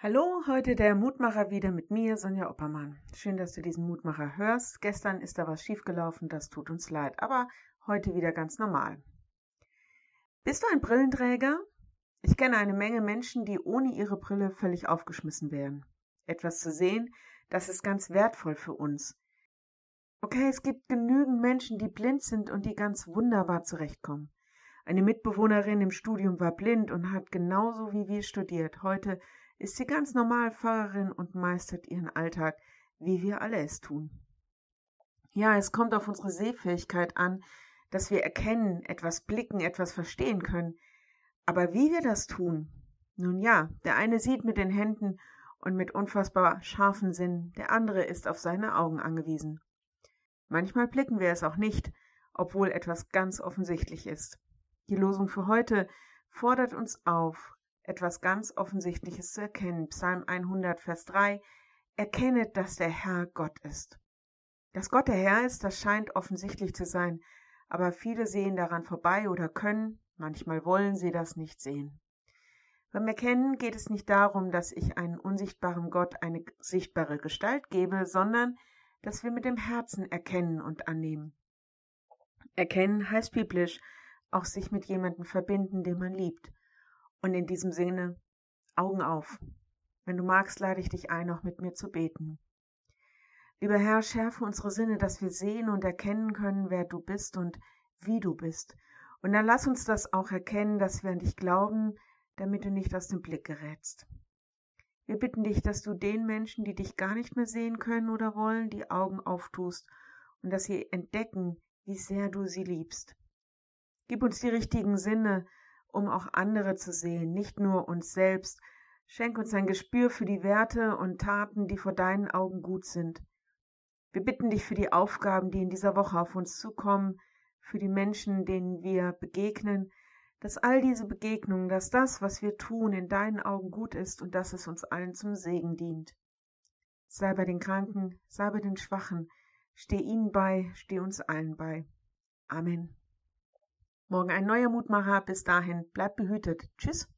Hallo, heute der Mutmacher wieder mit mir, Sonja Oppermann. Schön, dass du diesen Mutmacher hörst. Gestern ist da was schiefgelaufen, das tut uns leid, aber heute wieder ganz normal. Bist du ein Brillenträger? Ich kenne eine Menge Menschen, die ohne ihre Brille völlig aufgeschmissen wären. Etwas zu sehen, das ist ganz wertvoll für uns. Okay, es gibt genügend Menschen, die blind sind und die ganz wunderbar zurechtkommen. Eine Mitbewohnerin im Studium war blind und hat genauso wie wir studiert. Heute ist sie ganz normal Pfarrerin und meistert ihren Alltag, wie wir alle es tun. Ja, es kommt auf unsere Sehfähigkeit an, dass wir erkennen, etwas blicken, etwas verstehen können. Aber wie wir das tun? Nun ja, der eine sieht mit den Händen und mit unfassbar scharfen Sinn, der andere ist auf seine Augen angewiesen. Manchmal blicken wir es auch nicht, obwohl etwas ganz offensichtlich ist. Die Losung für heute fordert uns auf, etwas ganz Offensichtliches zu erkennen. Psalm 100, Vers 3. Erkennet, dass der Herr Gott ist. Dass Gott der Herr ist, das scheint offensichtlich zu sein, aber viele sehen daran vorbei oder können, manchmal wollen sie das nicht sehen. Beim Erkennen geht es nicht darum, dass ich einen unsichtbaren Gott eine sichtbare Gestalt gebe, sondern dass wir mit dem Herzen erkennen und annehmen. Erkennen heißt biblisch auch sich mit jemandem verbinden, den man liebt. Und in diesem Sinne, Augen auf. Wenn du magst, lade ich dich ein, auch mit mir zu beten. Lieber Herr, schärfe unsere Sinne, dass wir sehen und erkennen können, wer du bist und wie du bist. Und dann lass uns das auch erkennen, dass wir an dich glauben, damit du nicht aus dem Blick gerätst. Wir bitten dich, dass du den Menschen, die dich gar nicht mehr sehen können oder wollen, die Augen auftust und dass sie entdecken, wie sehr du sie liebst. Gib uns die richtigen Sinne, um auch andere zu sehen, nicht nur uns selbst. Schenk uns ein Gespür für die Werte und Taten, die vor deinen Augen gut sind. Wir bitten dich für die Aufgaben, die in dieser Woche auf uns zukommen, für die Menschen, denen wir begegnen, dass all diese Begegnungen, dass das, was wir tun, in deinen Augen gut ist und dass es uns allen zum Segen dient. Sei bei den Kranken, sei bei den Schwachen, steh ihnen bei, steh uns allen bei. Amen. Morgen ein neuer Mutmacher. Bis dahin, bleibt behütet. Tschüss.